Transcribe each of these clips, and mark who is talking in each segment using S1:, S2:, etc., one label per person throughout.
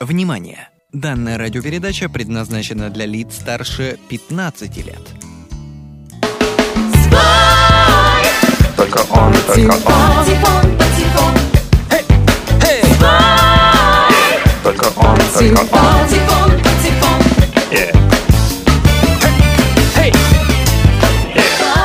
S1: Внимание! Данная радиопередача предназначена для лиц старше 15 лет.
S2: Только он, только он,
S3: Патефон, патефон,
S2: только он, только он.
S3: патефон, патефон,
S2: Yeah.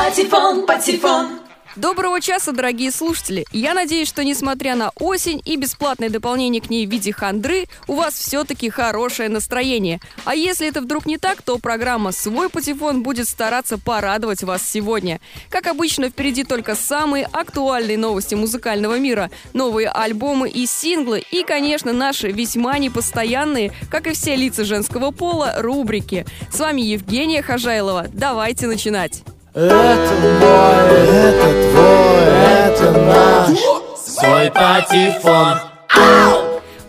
S3: патефон, патефон.
S4: Доброго часа, дорогие слушатели! Я надеюсь, что несмотря на осень и бесплатное дополнение к ней в виде хандры, у вас все-таки хорошее настроение. А если это вдруг не так, то программа «Свой патефон» будет стараться порадовать вас сегодня. Как обычно, впереди только самые актуальные новости музыкального мира, новые альбомы и синглы и, конечно, наши весьма непостоянные, как и все лица женского пола, рубрики. С вами Евгения Хожайлова. Давайте начинать!
S5: Это мой, это твой, это наш. Свой патефон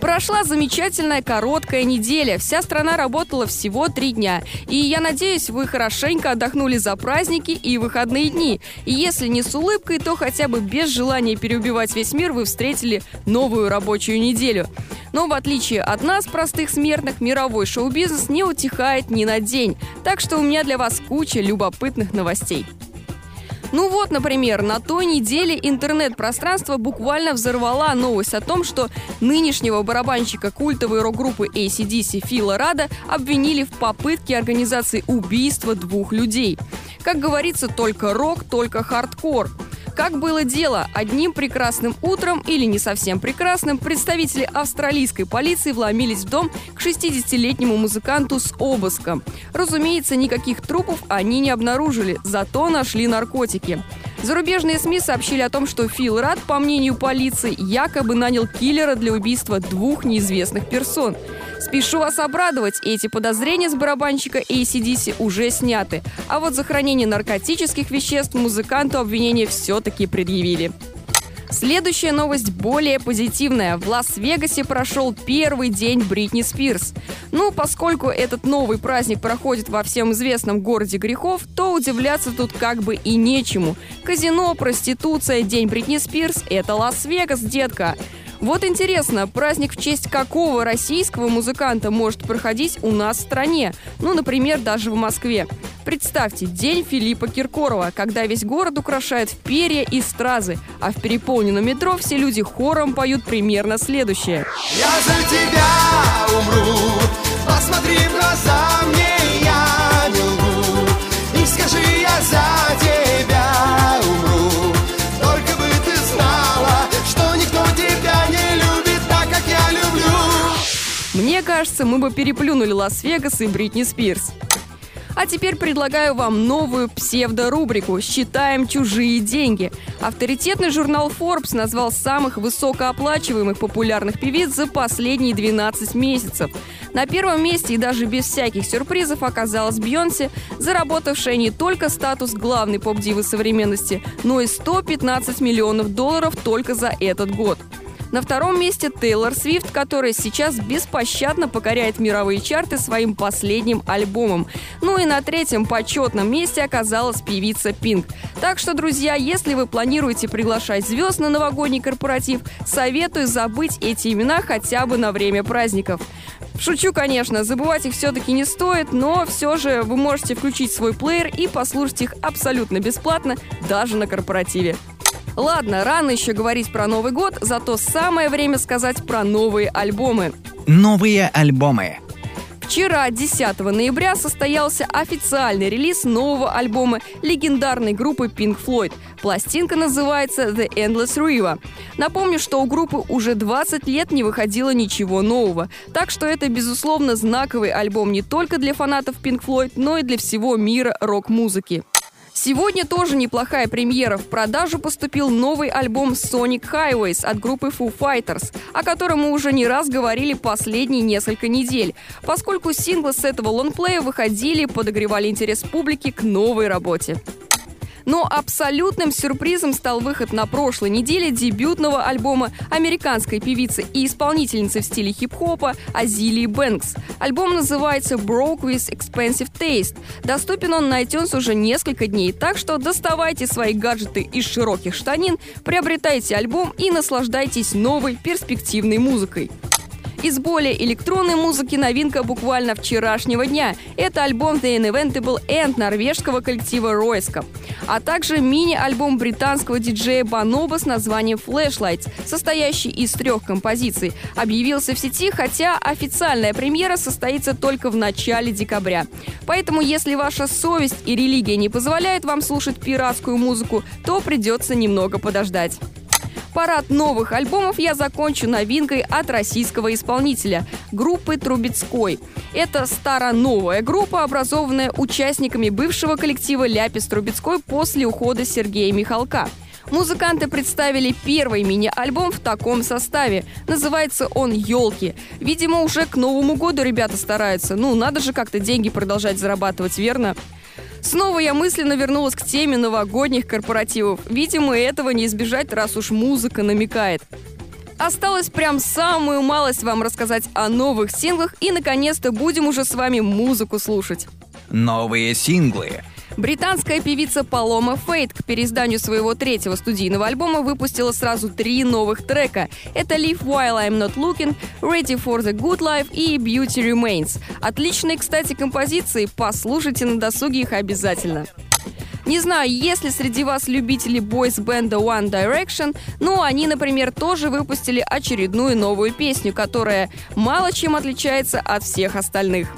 S4: Прошла замечательная короткая неделя. Вся страна работала всего три дня. И я надеюсь, вы хорошенько отдохнули за праздники и выходные дни. И если не с улыбкой, то хотя бы без желания переубивать весь мир вы встретили новую рабочую неделю. Но в отличие от нас, простых смертных, мировой шоу-бизнес не утихает ни на день. Так что у меня для вас куча любопытных новостей. Ну вот, например, на той неделе интернет-пространство буквально взорвала новость о том, что нынешнего барабанщика культовой рок-группы ACDC Фила Рада обвинили в попытке организации убийства двух людей. Как говорится, только рок, только хардкор. Как было дело, одним прекрасным утром или не совсем прекрасным представители австралийской полиции вломились в дом к 60-летнему музыканту с обыском. Разумеется, никаких трупов они не обнаружили, зато нашли наркотики. Зарубежные СМИ сообщили о том, что Фил Радд, по мнению полиции, якобы нанял киллера для убийства двух неизвестных персон. Спешу вас обрадовать, эти подозрения с барабанщика ACDC уже сняты. А вот за хранение наркотических веществ музыканту обвинения все-таки предъявили. Следующая новость более позитивная. В Лас-Вегасе прошел первый день Бритни Спирс. Ну, поскольку этот новый праздник проходит во всем известном городе грехов, то удивляться тут как бы и нечему. Казино, проституция, день Бритни Спирс – это Лас-Вегас, детка. Вот интересно, праздник в честь какого российского музыканта может проходить у нас в стране? Ну, например, даже в Москве. Представьте, день Филиппа Киркорова, когда весь город украшает перья и стразы, а в переполненном метро все люди хором поют примерно следующее.
S6: Я за тебя умру Посмотри в глаза мне, я не лгу И скажи, я за
S4: Мне кажется, мы бы переплюнули Лас-Вегас и Бритни Спирс. А теперь предлагаю вам новую псевдорубрику «Считаем чужие деньги». Авторитетный журнал Forbes назвал самых высокооплачиваемых популярных певиц за последние 12 месяцев. На первом месте и даже без всяких сюрпризов оказалась Бьонсе, заработавшая не только статус главной поп-дивы современности, но и 115 миллионов долларов только за этот год. На втором месте Тейлор Свифт, которая сейчас беспощадно покоряет мировые чарты своим последним альбомом. Ну и на третьем почетном месте оказалась певица Пинк. Так что, друзья, если вы планируете приглашать звезд на новогодний корпоратив, советую забыть эти имена хотя бы на время праздников. Шучу, конечно, забывать их все-таки не стоит, но все же вы можете включить свой плеер и послушать их абсолютно бесплатно, даже на корпоративе. Ладно, рано еще говорить про Новый год, зато самое время сказать про новые альбомы.
S1: Новые альбомы.
S4: Вчера, 10 ноября, состоялся официальный релиз нового альбома легендарной группы Pink Floyd. Пластинка называется The Endless River. Напомню, что у группы уже 20 лет не выходило ничего нового. Так что это, безусловно, знаковый альбом не только для фанатов Pink Floyd, но и для всего мира рок-музыки. Сегодня тоже неплохая премьера. В продажу поступил новый альбом Sonic Highways от группы Foo Fighters, о котором мы уже не раз говорили последние несколько недель, поскольку синглы с этого лонгплея выходили, подогревали интерес публики к новой работе. Но абсолютным сюрпризом стал выход на прошлой неделе дебютного альбома американской певицы и исполнительницы в стиле хип-хопа Азилии Бэнкс. Альбом называется «Broke with Expensive Taste». Доступен он на iTunes уже несколько дней, так что доставайте свои гаджеты из широких штанин, приобретайте альбом и наслаждайтесь новой перспективной музыкой. Из более электронной музыки новинка буквально вчерашнего дня. Это альбом The Inevitable End норвежского коллектива Ройска. А также мини-альбом британского диджея Баноба с названием Flashlights, состоящий из трех композиций, объявился в сети, хотя официальная премьера состоится только в начале декабря. Поэтому, если ваша совесть и религия не позволяют вам слушать пиратскую музыку, то придется немного подождать. Парад новых альбомов я закончу новинкой от российского исполнителя – группы Трубецкой. Это старо-новая группа, образованная участниками бывшего коллектива «Ляпис Трубецкой» после ухода Сергея Михалка. Музыканты представили первый мини-альбом в таком составе. Называется он «Елки». Видимо, уже к Новому году ребята стараются. Ну, надо же как-то деньги продолжать зарабатывать, верно? Снова я мысленно вернулась к теме новогодних корпоративов. Видимо, этого не избежать, раз уж музыка намекает. Осталось прям самую малость вам рассказать о новых синглах и, наконец-то, будем уже с вами музыку слушать.
S1: Новые синглы.
S4: Британская певица Палома Фейт к переизданию своего третьего студийного альбома выпустила сразу три новых трека. Это Live While I'm Not Looking, Ready for the Good Life и Beauty Remains. Отличные, кстати, композиции, послушайте на досуге их обязательно. Не знаю, есть ли среди вас любители бойс-бенда One Direction, но они, например, тоже выпустили очередную новую песню, которая мало чем отличается от всех остальных.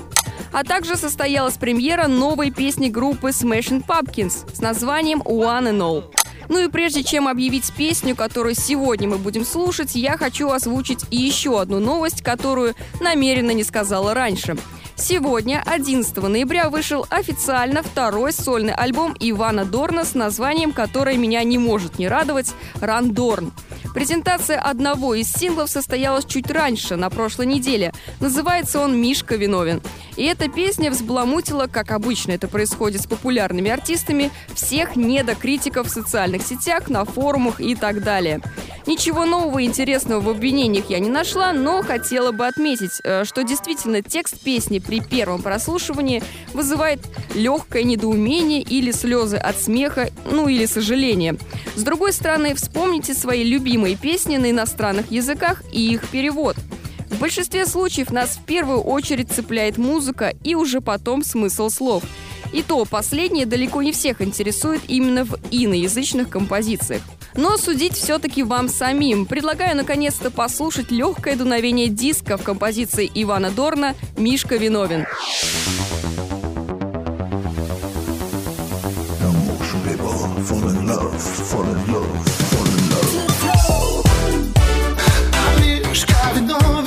S4: А также состоялась премьера новой песни группы Smashing Pumpkins с названием One and All. Ну и прежде чем объявить песню, которую сегодня мы будем слушать, я хочу озвучить и еще одну новость, которую намеренно не сказала раньше. Сегодня, 11 ноября, вышел официально второй сольный альбом Ивана Дорна с названием, которое меня не может не радовать – «Рандорн». Презентация одного из синглов состоялась чуть раньше, на прошлой неделе. Называется он «Мишка виновен». И эта песня взбаламутила, как обычно это происходит с популярными артистами, всех недокритиков в социальных сетях, на форумах и так далее. Ничего нового и интересного в обвинениях я не нашла, но хотела бы отметить, э, что действительно текст песни при первом прослушивании вызывает легкое недоумение или слезы от смеха, ну или сожаления. С другой стороны, вспомните свои любимые песни на иностранных языках и их перевод. В большинстве случаев нас в первую очередь цепляет музыка и уже потом смысл слов. И то последнее далеко не всех интересует именно в иноязычных композициях. Но судить все-таки вам самим. Предлагаю наконец-то послушать легкое дуновение диска в композиции Ивана Дорна «Мишка виновен».
S6: Мишка виновен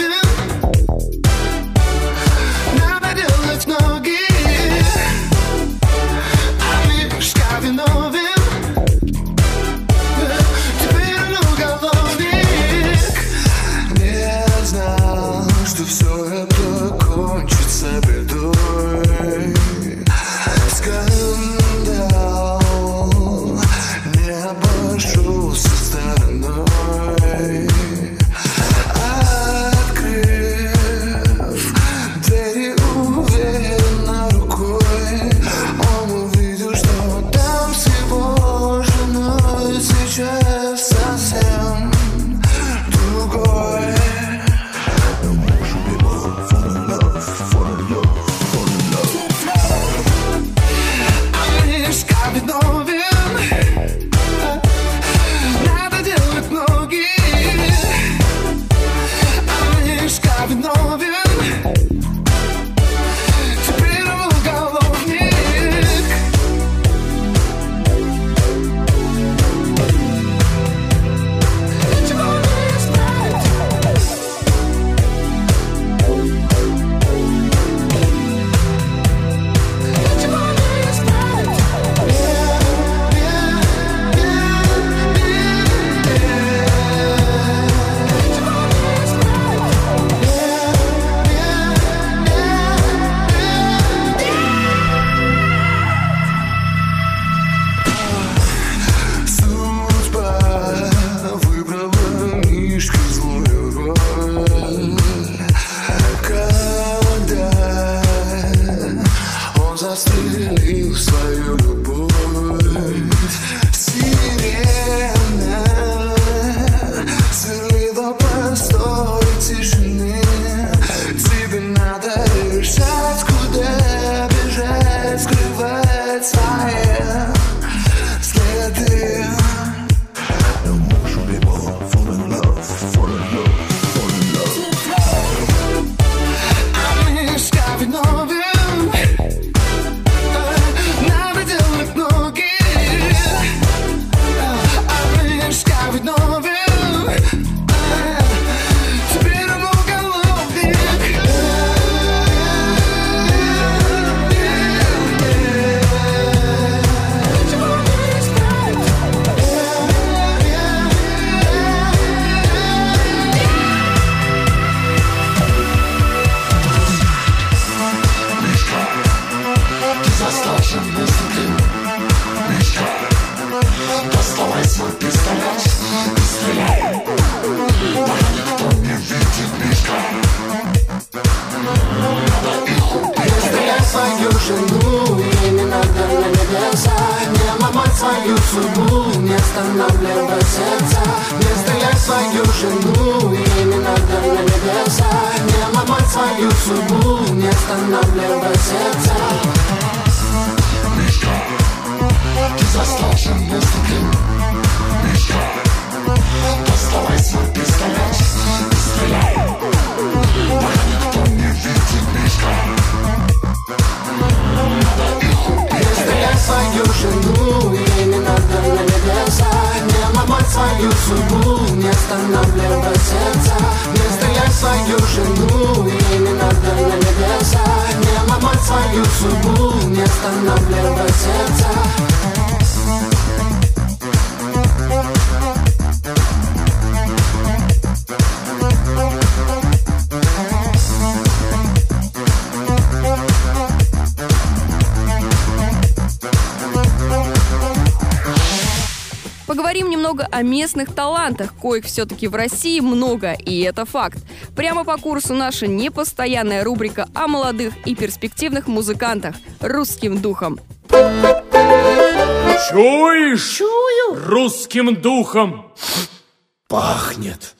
S5: жену Ей не надо на небеса Не ломать свою судьбу Не останавливай сердца Не стрелять в свою жену Ей не надо на небеса Не ломать свою судьбу Не останавливай сердца Стрелять в свою жену Ей не надо на небеса Не ломать свою судьбу Не останавливай сердца. Не стрелять свою жену Ей не надо на небеса Не ломать свою судьбу Не останавливай сердца
S4: немного о местных талантах, коих все-таки в России много, и это факт. Прямо по курсу наша непостоянная рубрика о молодых и перспективных музыкантах русским духом.
S7: Чуешь? Чую. Русским духом.
S5: Пахнет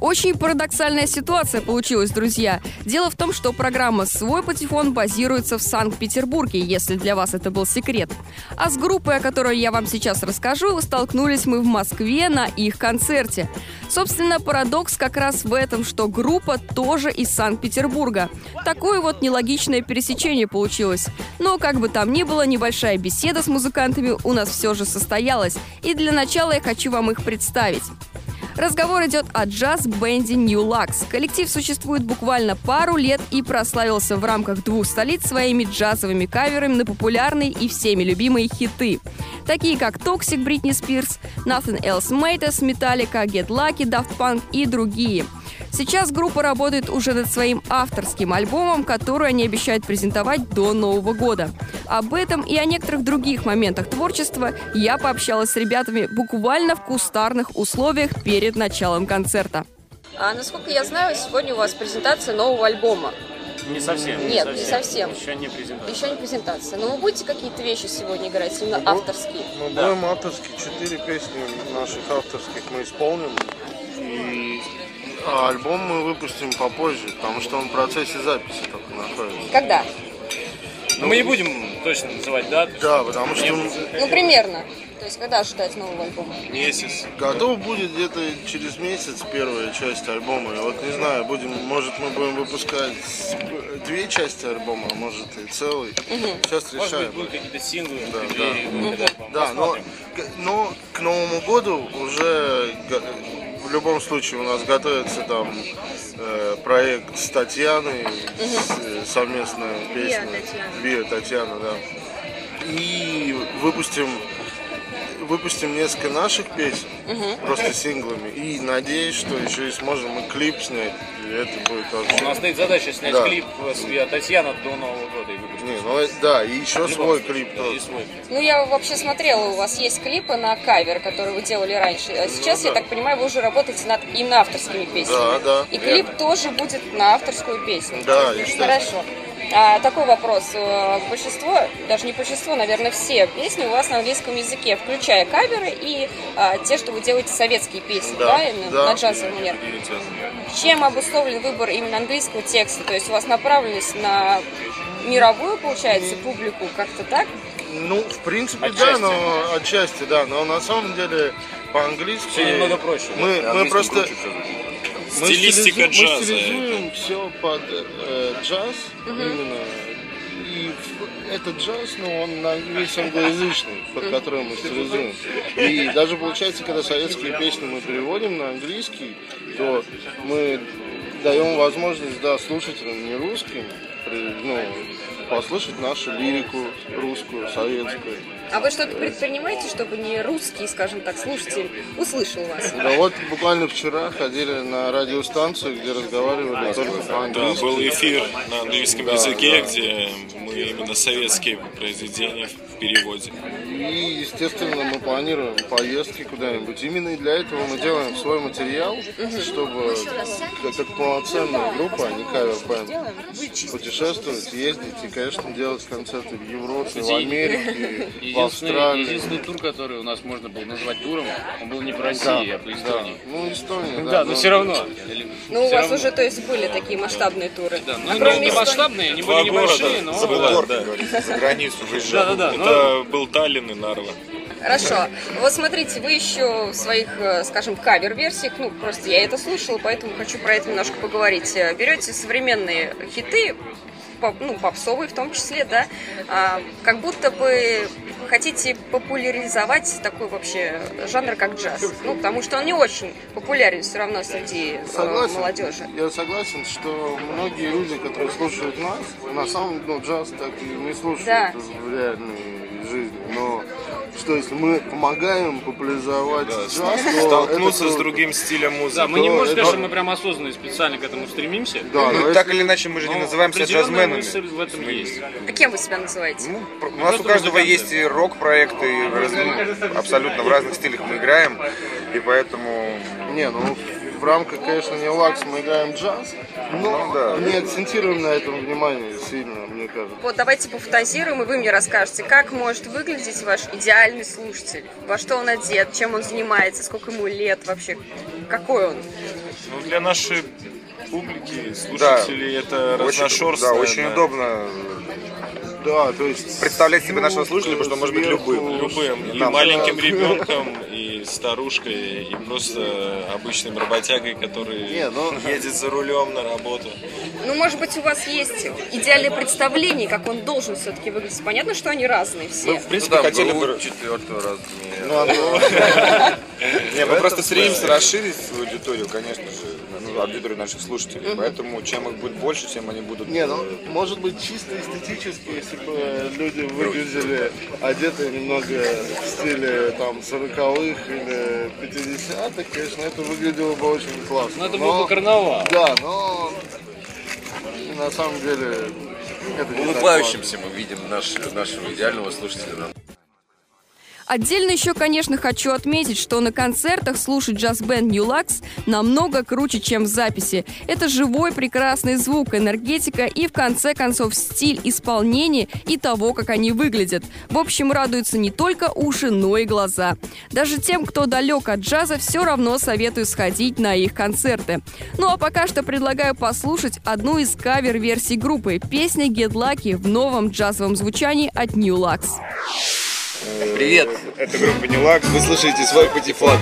S4: Очень парадоксальная ситуация получилась, друзья. Дело в том, что программа «Свой патефон» базируется в Санкт-Петербурге, если для вас это был секрет. А с группой, о которой я вам сейчас расскажу, столкнулись мы в Москве на их концерте. Собственно, парадокс как раз в этом, что группа тоже из Санкт-Петербурга. Такое вот нелогичное пересечение получилось. Но, как бы там ни было, небольшая беседа с музыкантами у нас все же состоялась. И для начала я хочу вам их представить. Разговор идет о джаз-бенде New Lux. Коллектив существует буквально пару лет и прославился в рамках двух столиц своими джазовыми каверами на популярные и всеми любимые хиты. Такие как Toxic Бритни Спирс, Nothing Else Matters, Metallica, Get Lucky, Daft Punk и другие. Сейчас группа работает уже над своим авторским альбомом, который они обещают презентовать до Нового года. Об этом и о некоторых других моментах творчества я пообщалась с ребятами буквально в кустарных условиях перед началом концерта. А насколько я знаю, сегодня у вас презентация нового альбома.
S7: Не совсем.
S4: Нет, не совсем.
S7: Еще не презентация.
S4: Еще не презентация. Но вы будете какие-то вещи сегодня играть, именно авторские?
S8: Мы будем авторские, четыре песни наших авторских мы исполним. И а альбом мы выпустим попозже, потому что он в процессе записи только находится.
S4: Когда?
S7: Но мы не будем точно называть дату.
S8: Да, потому что
S4: Ну, примерно. То есть, когда ожидать нового альбома?
S7: Месяц.
S8: готов будет где-то через месяц первая часть альбома. И вот не знаю, будем, может мы будем выпускать две части альбома, а может и целый. Сейчас
S7: Может быть,
S8: решаем.
S7: будут какие-то синглы
S8: Да, да.
S7: альбома.
S8: Да, но, но к Новому году уже в любом случае у нас готовится там э, проект с Татьяной, с- э, совместная песня. Био Татьяна, да. И выпустим выпустим несколько наших песен, просто синглами. И надеюсь, что еще и сможем и клип снять. И это будет
S7: У
S8: вообще...
S7: нас стоит задача снять
S8: Да.
S7: клип с Татьяна до Нового года и выпустить.
S8: Не, ну, э, да, и еще
S7: любом
S8: свой клип
S7: да,
S8: тоже.
S7: и свой.
S4: Ну, я вообще смотрела, у вас есть клипы на кавер, которые вы делали раньше. А сейчас, я
S8: да.
S4: так понимаю, вы уже работаете над именно авторскими песнями.
S8: Да, да,
S4: И клип
S8: верно.
S4: тоже будет на авторскую песню.
S8: Да, естественно.
S4: Хорошо. А, такой вопрос. Э, Большинство, даже не большинство, наверное, все песни у вас на английском языке, включая каверы и а, те, что вы делаете советские песни, да,
S8: Да,
S4: именно
S8: да.
S4: на джазовый манер. Чем обусловлен выбор именно английского текста? То есть у вас направленность на мировую, получается, публику, как-то так?
S8: Ну, в принципе,
S7: Отчасти.
S8: да, но отчасти, да, но на самом деле по-английски
S7: Всё немного проще, да?
S8: Мы, мы просто мы
S9: Стилистика
S8: стилизу-
S9: джаза
S8: Мы стилизуем все под э, джаз именно. И этот джаз, ну, он на весь англоязычный, под который мы стилизуем. И даже получается, когда советские песни мы переводим на английский, то мы даем возможность, да, слушателям не русским, при- ну, послушать нашу лирику русскую, советскую.
S4: А вы что-то предпринимаете, чтобы не русский, скажем так, слушатель услышал вас?
S8: Да вот буквально вчера ходили на радиостанцию, где разговаривали только
S9: Да, был эфир на английском
S8: Да,
S9: языке,
S8: да.
S9: где мы именно советские произведения переводе.
S8: И, естественно, мы планируем поездки куда-нибудь. Именно для этого мы делаем свой материал, чтобы как, как полноценная группа, а не кавер-бэнд, путешествовать, ездить и, конечно, делать концерты в Европе, в Америке, в Австралии.
S7: единственный тур, который у нас можно было назвать туром, он был не по России, а по
S8: да.
S7: Эстонии.
S8: Ну, Эстония, да.
S7: Да, но все равно.
S10: Ну, у вас
S7: равно.
S10: уже, то есть, были такие масштабные туры.
S7: Да, ну,
S10: А
S7: не, масштабные, они были небольшие,
S9: города
S7: но...
S9: за бугор,
S7: да.
S9: да, за границу выезжали.
S7: Да-да-да,
S9: Это был Таллин и Нарва.
S10: Хорошо. Вот смотрите, вы еще в своих, э, скажем, кавер-версиях, ну, просто я это слушала, поэтому хочу про это немножко поговорить. Э, Берете современные хиты, поп- ну, попсовые в том числе, да, а, как будто бы хотите популяризовать такой вообще жанр, как джаз. Ну, потому что он не очень популярен все равно среди э,
S8: Согласен.
S10: молодежи.
S8: Я согласен, что многие люди, которые слушают нас, на самом деле ну, джаз так и не слушают
S10: Да.
S8: в реальной жизни. Но что если мы помогаем популяризовать джаз, то
S9: Столкнуться
S8: это
S9: с другим стилем музыки.
S7: Да, мы не можем сказать,
S8: это-
S7: что мы прям осознанно и специально к этому стремимся.
S8: Да,
S9: Ну,
S8: но
S9: так или иначе, мы же не
S7: но
S9: называем себя
S7: определенная
S9: джазменами.
S7: мысль в этом есть.
S10: А кем вы себя называете?
S9: Ну, про- у нас у каждого
S7: музыканты.
S9: есть и рок-проекты, и в раз- ну, абсолютно в разных стилях мы играем, и поэтому
S8: Не, ну в рамках, конечно, не лакс мы играем джаз, но
S9: Ну да.
S8: не акцентируем на этом внимание сильно, мне кажется.
S10: Вот давайте пофантазируем, и вы мне расскажете, как может выглядеть ваш идеальный слушатель, во что он одет, чем он занимается, сколько ему лет вообще, какой он.
S11: Ну, для нашей публики,
S9: да,
S11: слушателей, это
S9: очень, да, очень удобно
S8: Да, то есть
S9: представлять себе нашего слушателя, потому что он может быть любым.
S11: Любым, и
S9: Да.
S11: маленьким ребенком, и старушкой, и просто обычным работягой, который
S8: Не, ну-
S11: едет за рулем на работу.
S10: Ну, может быть, у вас есть идеальное представление, как он должен все-таки выглядеть. Понятно, что они разные все.
S9: В принципе,
S11: да,
S9: хотели бы...
S11: четвертого раза.
S8: ну, ну,
S9: Не, мы просто стремимся расширить свою аудиторию, конечно же, ну, аудиторию наших слушателей. Поэтому чем их будет больше, тем они будут...
S8: Не, ну,
S9: э,
S8: может быть, чисто эстетически, если бы люди выглядели одеты немного в стиле там 40-х или 50-х, конечно, это выглядело бы очень классно.
S7: Ну, это был бы карнавал.
S8: Да, но на самом деле это не так
S12: улыбающимся мы видим наш, нашего идеального слушателя.
S10: Отдельно еще, конечно, хочу отметить, что на концертах слушать джаз-бенд New Lux намного круче, чем в записи. Это живой прекрасный звук, энергетика и, в конце концов, стиль исполнения и того, как они выглядят. В общем, радуются не только уши, но и глаза. Даже тем, кто далек от джаза, все равно советую сходить на их концерты. Ну а пока что предлагаю послушать одну из кавер-версий группы. Песня Get Lucky в новом джазовом звучании от New Lux.
S9: Привет! Это группа Нилакс. Вы слушаете свой патефон.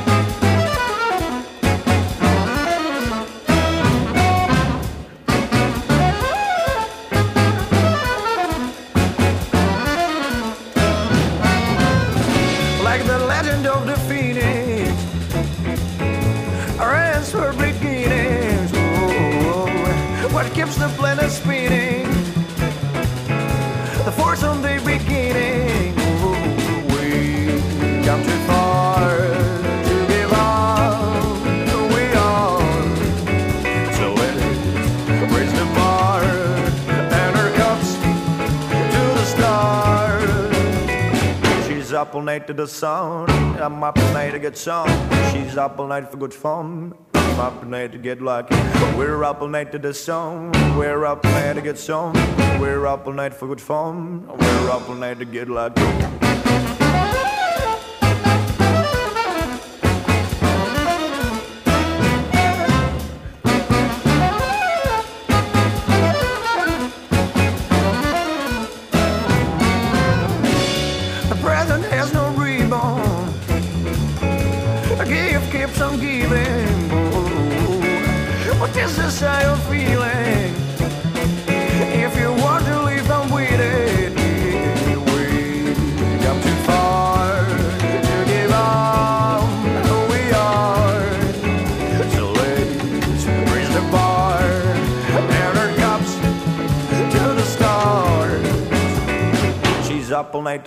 S13: The sun. I'm up all night to get some. She's up all night for good fun. I'm up all night to get lucky. We're up all night to the sun. We're up all night to get some. We're up all night for good fun. We're up all night to get lucky.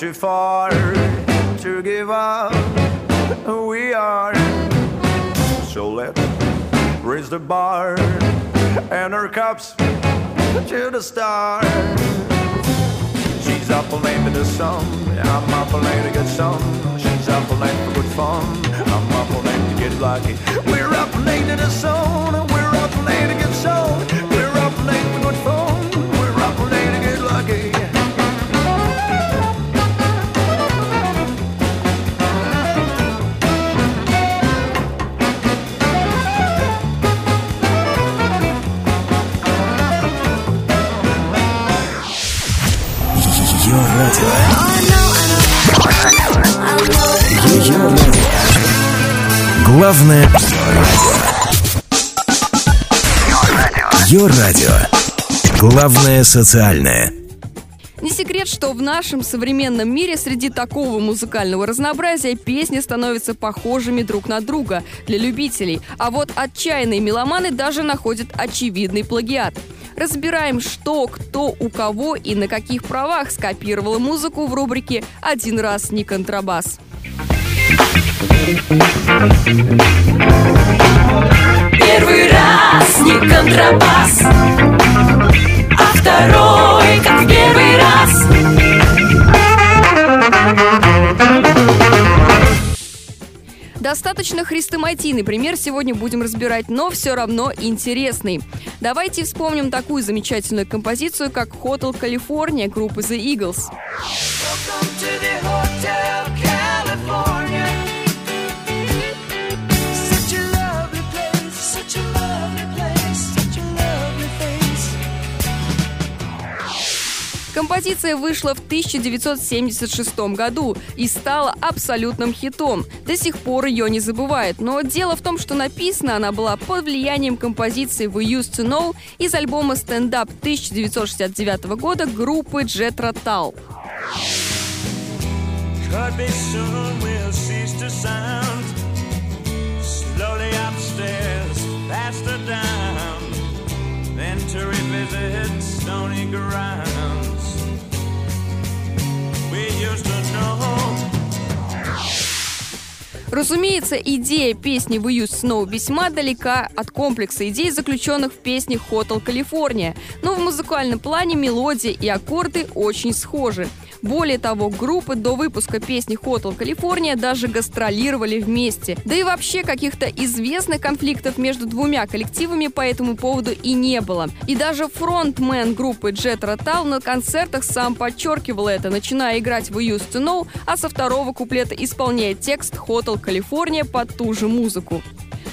S13: Too far to give up. We are. So let's raise the bar and our cups to the stars. She's up all night to the sun. I'm up all night to get some. She's up all night for good fun. I'm up all night to get lucky. We're up all night to the sun. We're up all night to get some.
S14: Радио. Ее радио. Главное Ее радио. Главное социальное.
S4: Не секрет, что в нашем современном мире среди такого музыкального разнообразия песни становятся похожими друг на друга для любителей, а вот отчаянные меломаны даже находят очевидный плагиат. Разбираем, что, кто, у кого и на каких правах скопировала музыку в рубрике «Один раз не контрабас».
S3: Первый раз не контрабас, а второй как в первый раз.
S4: Достаточно хрестоматийный пример сегодня будем разбирать, но все равно интересный. Давайте вспомним такую замечательную композицию, как «Hotel California» группы The Eagles. Композиция вышла в 1976 году и стала абсолютным хитом. До сих пор ее не забывают. Но дело в том, что написана она была под влиянием композиции «We Used to Know» из альбома «Stand Up» 1969 года группы.
S15: Slowly upstairs, faster down. Then to revisit stony grounds.
S4: Разумеется, идея песни «We Use Snow» весьма далека от комплекса идей, заключенных в песне «Hotel California», но в музыкальном плане мелодия и аккорды очень схожи. Более того, группы до выпуска песни Hotel California даже гастролировали вместе. Да и вообще каких-то известных конфликтов между двумя коллективами по этому поводу и не было. И даже фронтмен группы Jet Rotal на концертах сам подчеркивал это, начиная играть в Used to Know, а со второго куплета исполняя текст Hotel California под ту же музыку.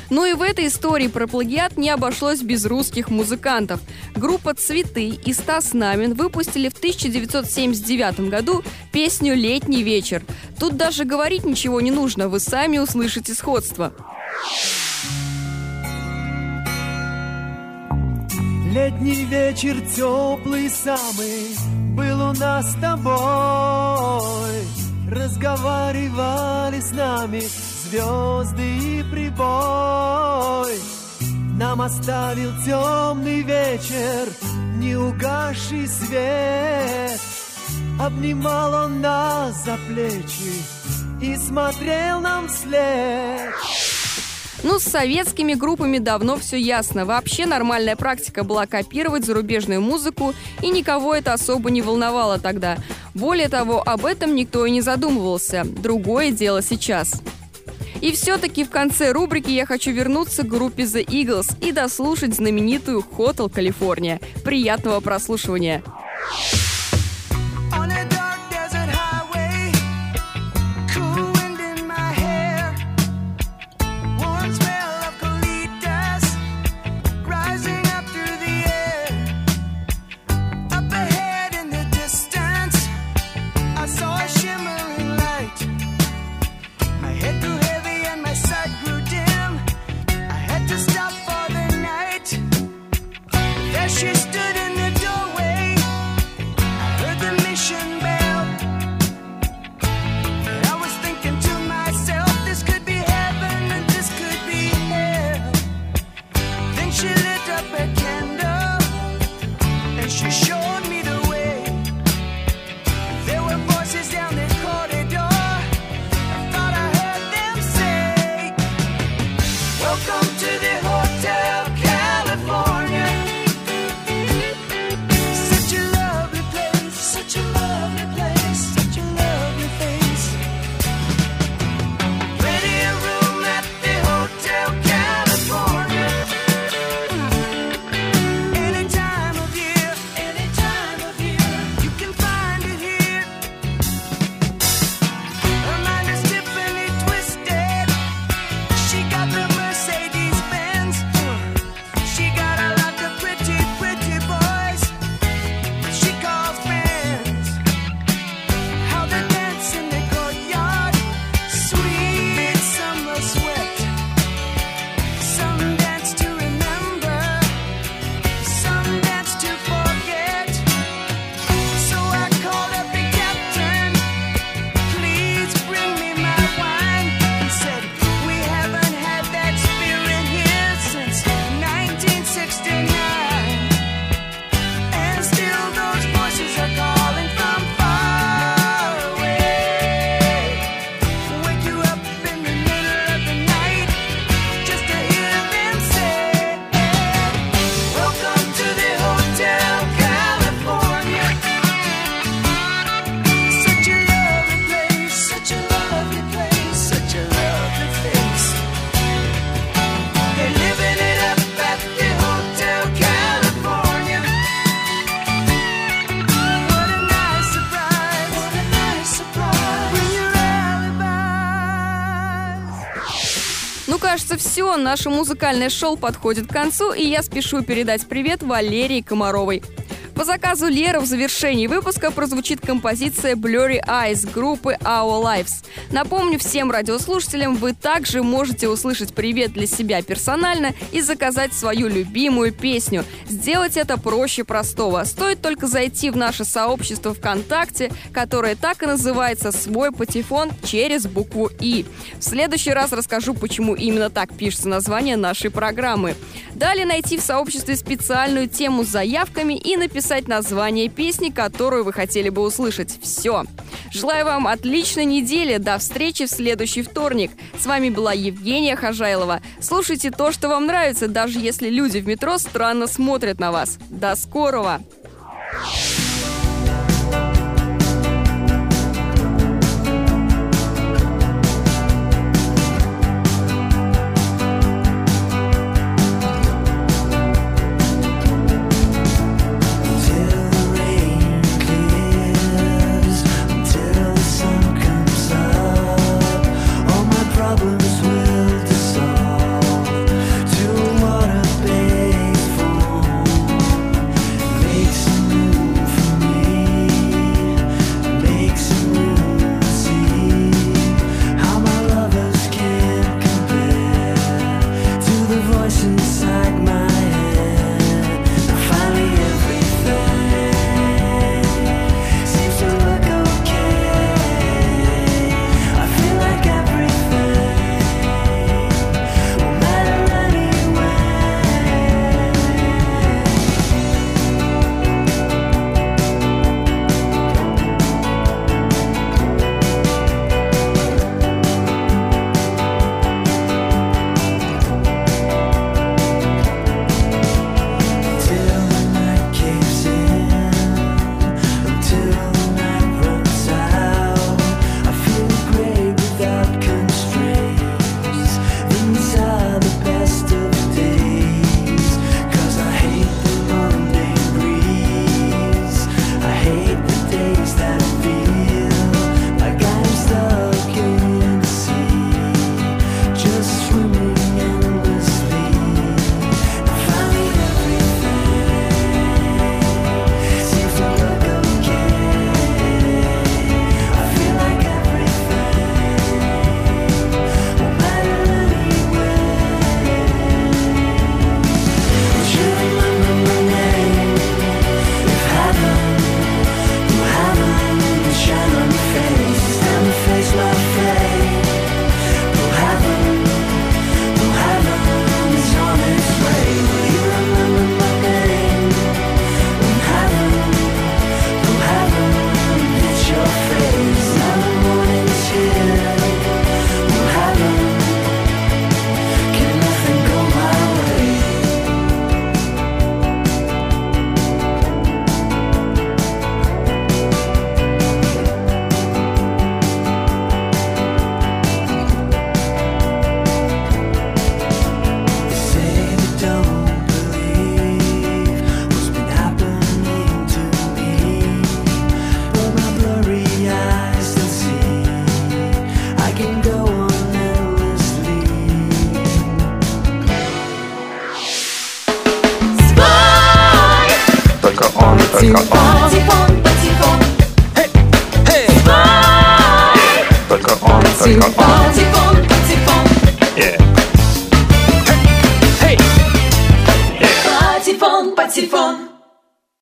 S4: Но и в этой истории про плагиат не обошлось без русских музыкантов. Группа «Цветы» и Стас Намин выпустили в 1979 году песню «Летний вечер». Тут даже говорить ничего не нужно, вы сами услышите сходство.
S16: Летний вечер теплый самый был у нас с тобой. Разговаривали с нами звезды и прибой. Нам оставил темный вечер, неугасший свет. Обнимал он нас за плечи и смотрел нам вслед.
S4: Ну, с советскими группами давно все ясно. Вообще нормальная практика была копировать зарубежную музыку, и никого это особо не волновало тогда. Более того, об этом никто и не задумывался. Другое дело сейчас. И все-таки в конце рубрики я хочу вернуться к группе The Eagles и дослушать знаменитую Hotel California. Приятного прослушивания! Наше музыкальное шоу подходит к концу, и я спешу передать привет Валерии Комаровой. По заказу Леры в завершении выпуска прозвучит композиция Blurry Eyes группы Our Lives. Напомню всем радиослушателям, вы также можете услышать привет для себя персонально и заказать свою любимую песню. Сделать это проще простого. Стоит только зайти в наше сообщество ВКонтакте, которое так и называется «Свой патефон» через букву «И». В следующий раз расскажу, почему именно так пишется название нашей программы. Далее найти в сообществе специальную тему с заявками и написать название песни, которую вы хотели бы услышать. Все. Желаю вам отличной недели. До встречи в следующий вторник. С вами была Евгения Хожайлова. Слушайте то, что вам нравится, даже если люди в метро странно смотрят на вас. До скорого!
S17: Until